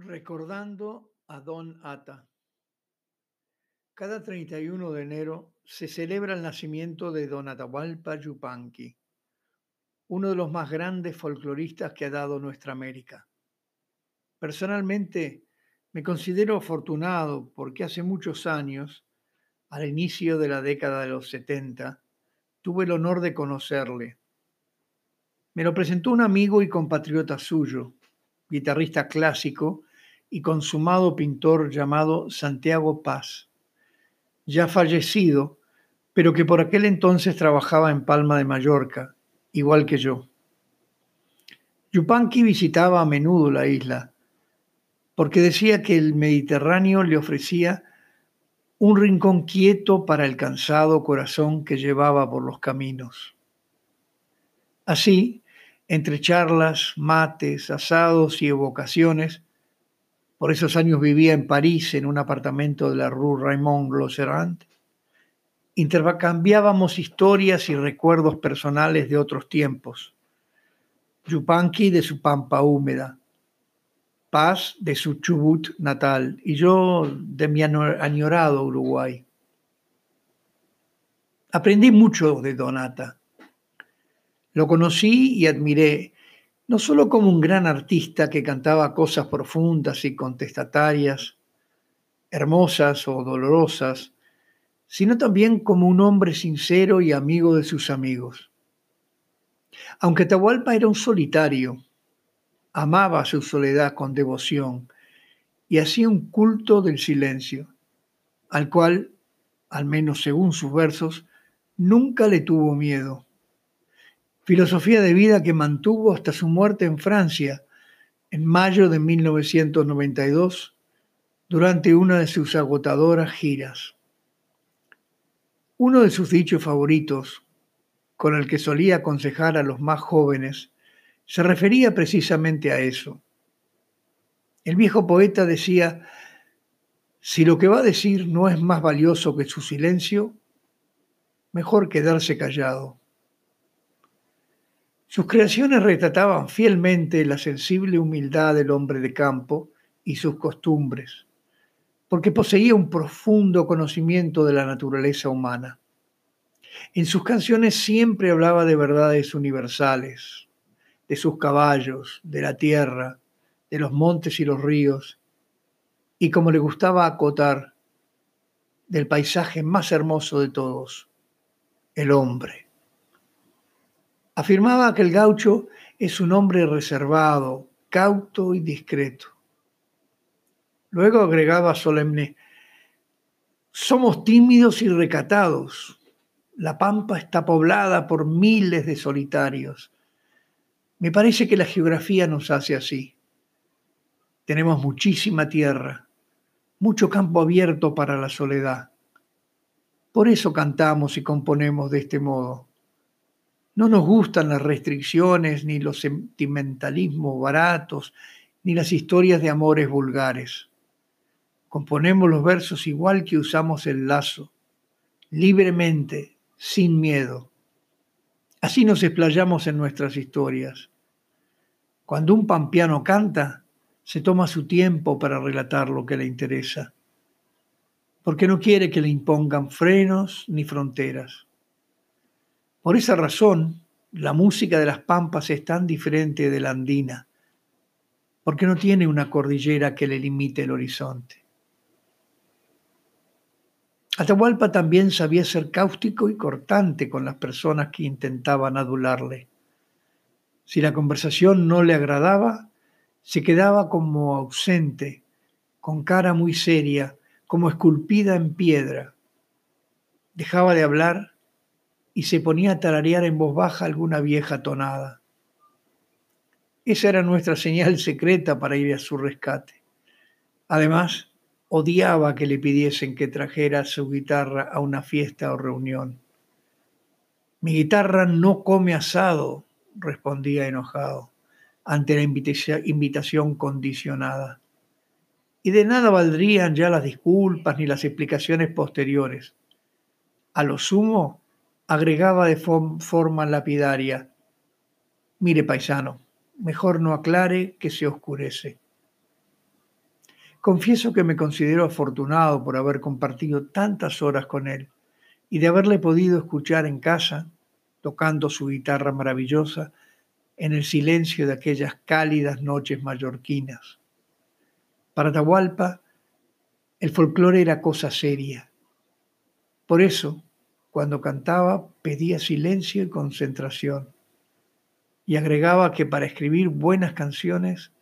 Recordando a Don Ata. Cada 31 de enero se celebra el nacimiento de Don Atahualpa Yupanqui, uno de los más grandes folcloristas que ha dado nuestra América. Personalmente, me considero afortunado porque hace muchos años, al inicio de la década de los 70, tuve el honor de conocerle. Me lo presentó un amigo y compatriota suyo, guitarrista clásico y consumado pintor llamado Santiago Paz, ya fallecido, pero que por aquel entonces trabajaba en Palma de Mallorca, igual que yo. Yupanqui visitaba a menudo la isla, porque decía que el Mediterráneo le ofrecía un rincón quieto para el cansado corazón que llevaba por los caminos. Así, entre charlas, mates, asados y evocaciones, por esos años vivía en París, en un apartamento de la Rue Raymond Glosserand. Intercambiábamos historias y recuerdos personales de otros tiempos. Yupanqui de su pampa húmeda, Paz de su Chubut natal y yo de mi añorado Uruguay. Aprendí mucho de Donata. Lo conocí y admiré no solo como un gran artista que cantaba cosas profundas y contestatarias, hermosas o dolorosas, sino también como un hombre sincero y amigo de sus amigos. Aunque Tahualpa era un solitario, amaba su soledad con devoción y hacía un culto del silencio, al cual, al menos según sus versos, nunca le tuvo miedo filosofía de vida que mantuvo hasta su muerte en Francia en mayo de 1992 durante una de sus agotadoras giras. Uno de sus dichos favoritos, con el que solía aconsejar a los más jóvenes, se refería precisamente a eso. El viejo poeta decía, si lo que va a decir no es más valioso que su silencio, mejor quedarse callado. Sus creaciones retrataban fielmente la sensible humildad del hombre de campo y sus costumbres, porque poseía un profundo conocimiento de la naturaleza humana. En sus canciones siempre hablaba de verdades universales, de sus caballos, de la tierra, de los montes y los ríos, y como le gustaba acotar, del paisaje más hermoso de todos, el hombre. Afirmaba que el gaucho es un hombre reservado, cauto y discreto. Luego agregaba solemne, somos tímidos y recatados. La pampa está poblada por miles de solitarios. Me parece que la geografía nos hace así. Tenemos muchísima tierra, mucho campo abierto para la soledad. Por eso cantamos y componemos de este modo. No nos gustan las restricciones, ni los sentimentalismos baratos, ni las historias de amores vulgares. Componemos los versos igual que usamos el lazo, libremente, sin miedo. Así nos explayamos en nuestras historias. Cuando un pampeano canta, se toma su tiempo para relatar lo que le interesa, porque no quiere que le impongan frenos ni fronteras. Por esa razón, la música de las pampas es tan diferente de la andina, porque no tiene una cordillera que le limite el horizonte. Atahualpa también sabía ser cáustico y cortante con las personas que intentaban adularle. Si la conversación no le agradaba, se quedaba como ausente, con cara muy seria, como esculpida en piedra. Dejaba de hablar y se ponía a tararear en voz baja alguna vieja tonada. Esa era nuestra señal secreta para ir a su rescate. Además, odiaba que le pidiesen que trajera su guitarra a una fiesta o reunión. Mi guitarra no come asado, respondía enojado ante la invitación condicionada. Y de nada valdrían ya las disculpas ni las explicaciones posteriores. A lo sumo, agregaba de forma lapidaria, mire paisano, mejor no aclare que se oscurece. Confieso que me considero afortunado por haber compartido tantas horas con él y de haberle podido escuchar en casa, tocando su guitarra maravillosa, en el silencio de aquellas cálidas noches mallorquinas. Para Tahualpa, el folclore era cosa seria. Por eso, cuando cantaba, pedía silencio y concentración. Y agregaba que para escribir buenas canciones,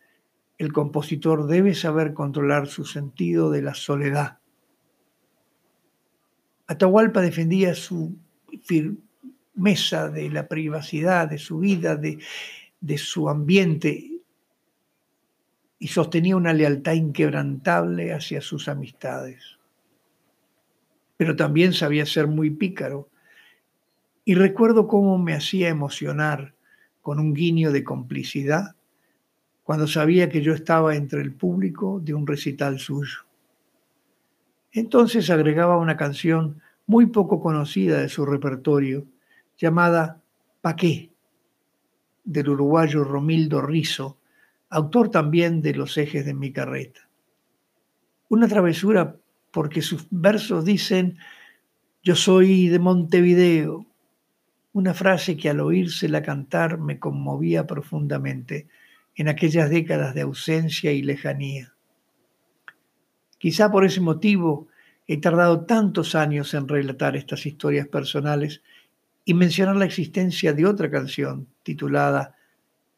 el compositor debe saber controlar su sentido de la soledad. Atahualpa defendía su firmeza de la privacidad, de su vida, de, de su ambiente, y sostenía una lealtad inquebrantable hacia sus amistades. Pero también sabía ser muy pícaro, y recuerdo cómo me hacía emocionar con un guiño de complicidad cuando sabía que yo estaba entre el público de un recital suyo. Entonces agregaba una canción muy poco conocida de su repertorio, llamada Pa' qué, del uruguayo Romildo Rizo, autor también de Los ejes de mi carreta. Una travesura porque sus versos dicen, yo soy de Montevideo, una frase que al oírsela cantar me conmovía profundamente en aquellas décadas de ausencia y lejanía. Quizá por ese motivo he tardado tantos años en relatar estas historias personales y mencionar la existencia de otra canción titulada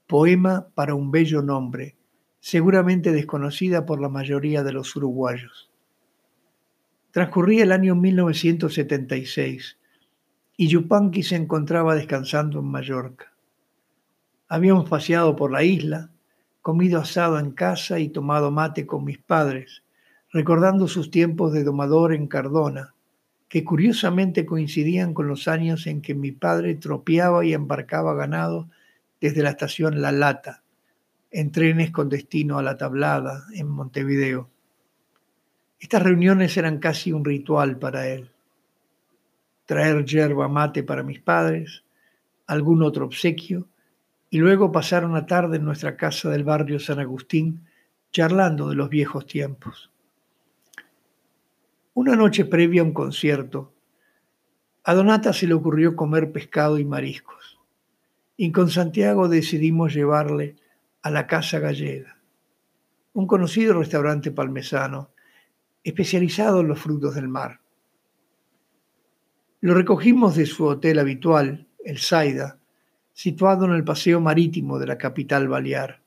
Poema para un bello nombre, seguramente desconocida por la mayoría de los uruguayos. Transcurría el año 1976 y Yupanqui se encontraba descansando en Mallorca. Habíamos paseado por la isla, comido asado en casa y tomado mate con mis padres, recordando sus tiempos de domador en Cardona, que curiosamente coincidían con los años en que mi padre tropeaba y embarcaba ganado desde la estación La Lata, en trenes con destino a La Tablada, en Montevideo. Estas reuniones eran casi un ritual para él. Traer yerba mate para mis padres, algún otro obsequio, y luego pasar una tarde en nuestra casa del barrio San Agustín charlando de los viejos tiempos. Una noche previa a un concierto, a Donata se le ocurrió comer pescado y mariscos y con Santiago decidimos llevarle a la Casa Gallega, un conocido restaurante palmesano especializado en los frutos del mar. Lo recogimos de su hotel habitual, el Saida, situado en el paseo marítimo de la capital balear,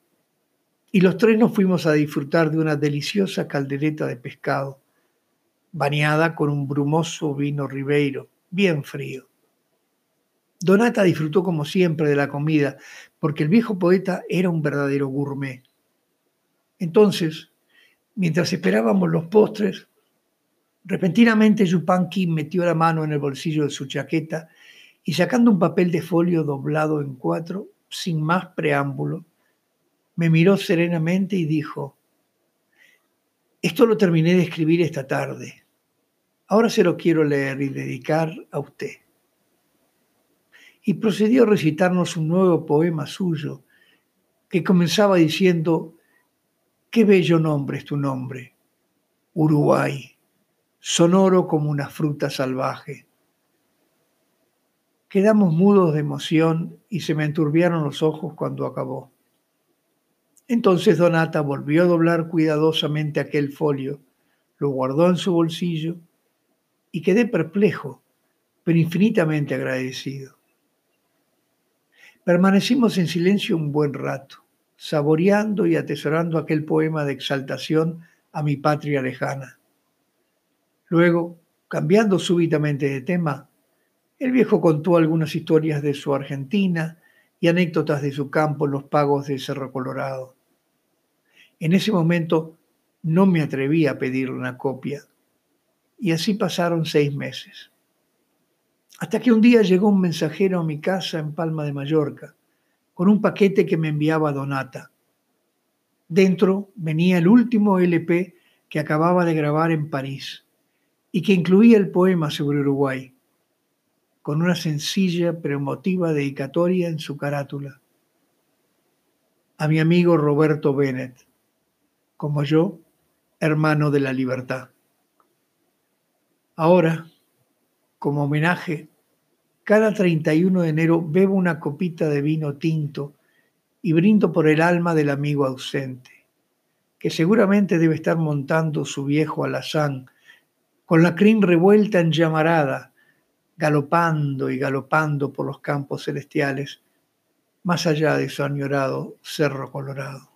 y los tres nos fuimos a disfrutar de una deliciosa caldereta de pescado, bañada con un brumoso vino ribeiro, bien frío. Donata disfrutó como siempre de la comida, porque el viejo poeta era un verdadero gourmet. Entonces, mientras esperábamos los postres, repentinamente Yupanqui metió la mano en el bolsillo de su chaqueta y sacando un papel de folio doblado en cuatro, sin más preámbulo, me miró serenamente y dijo, esto lo terminé de escribir esta tarde. Ahora se lo quiero leer y dedicar a usted y procedió a recitarnos un nuevo poema suyo que comenzaba diciendo, qué bello nombre es tu nombre, Uruguay, sonoro como una fruta salvaje. Quedamos mudos de emoción y se me enturbiaron los ojos cuando acabó. Entonces Donata volvió a doblar cuidadosamente aquel folio, lo guardó en su bolsillo y quedé perplejo, pero infinitamente agradecido. Permanecimos en silencio un buen rato, saboreando y atesorando aquel poema de exaltación a mi patria lejana. Luego, cambiando súbitamente de tema, el viejo contó algunas historias de su Argentina y anécdotas de su campo en los pagos de Cerro Colorado. En ese momento no me atreví a pedirle una copia, y así pasaron seis meses. Hasta que un día llegó un mensajero a mi casa en Palma de Mallorca con un paquete que me enviaba Donata. Dentro venía el último LP que acababa de grabar en París y que incluía el poema sobre Uruguay, con una sencilla pero emotiva dedicatoria en su carátula. A mi amigo Roberto Bennett, como yo, hermano de la libertad. Ahora, como homenaje, cada 31 de enero bebo una copita de vino tinto y brindo por el alma del amigo ausente, que seguramente debe estar montando su viejo alazán, con la crin revuelta en llamarada, galopando y galopando por los campos celestiales, más allá de su añorado Cerro Colorado.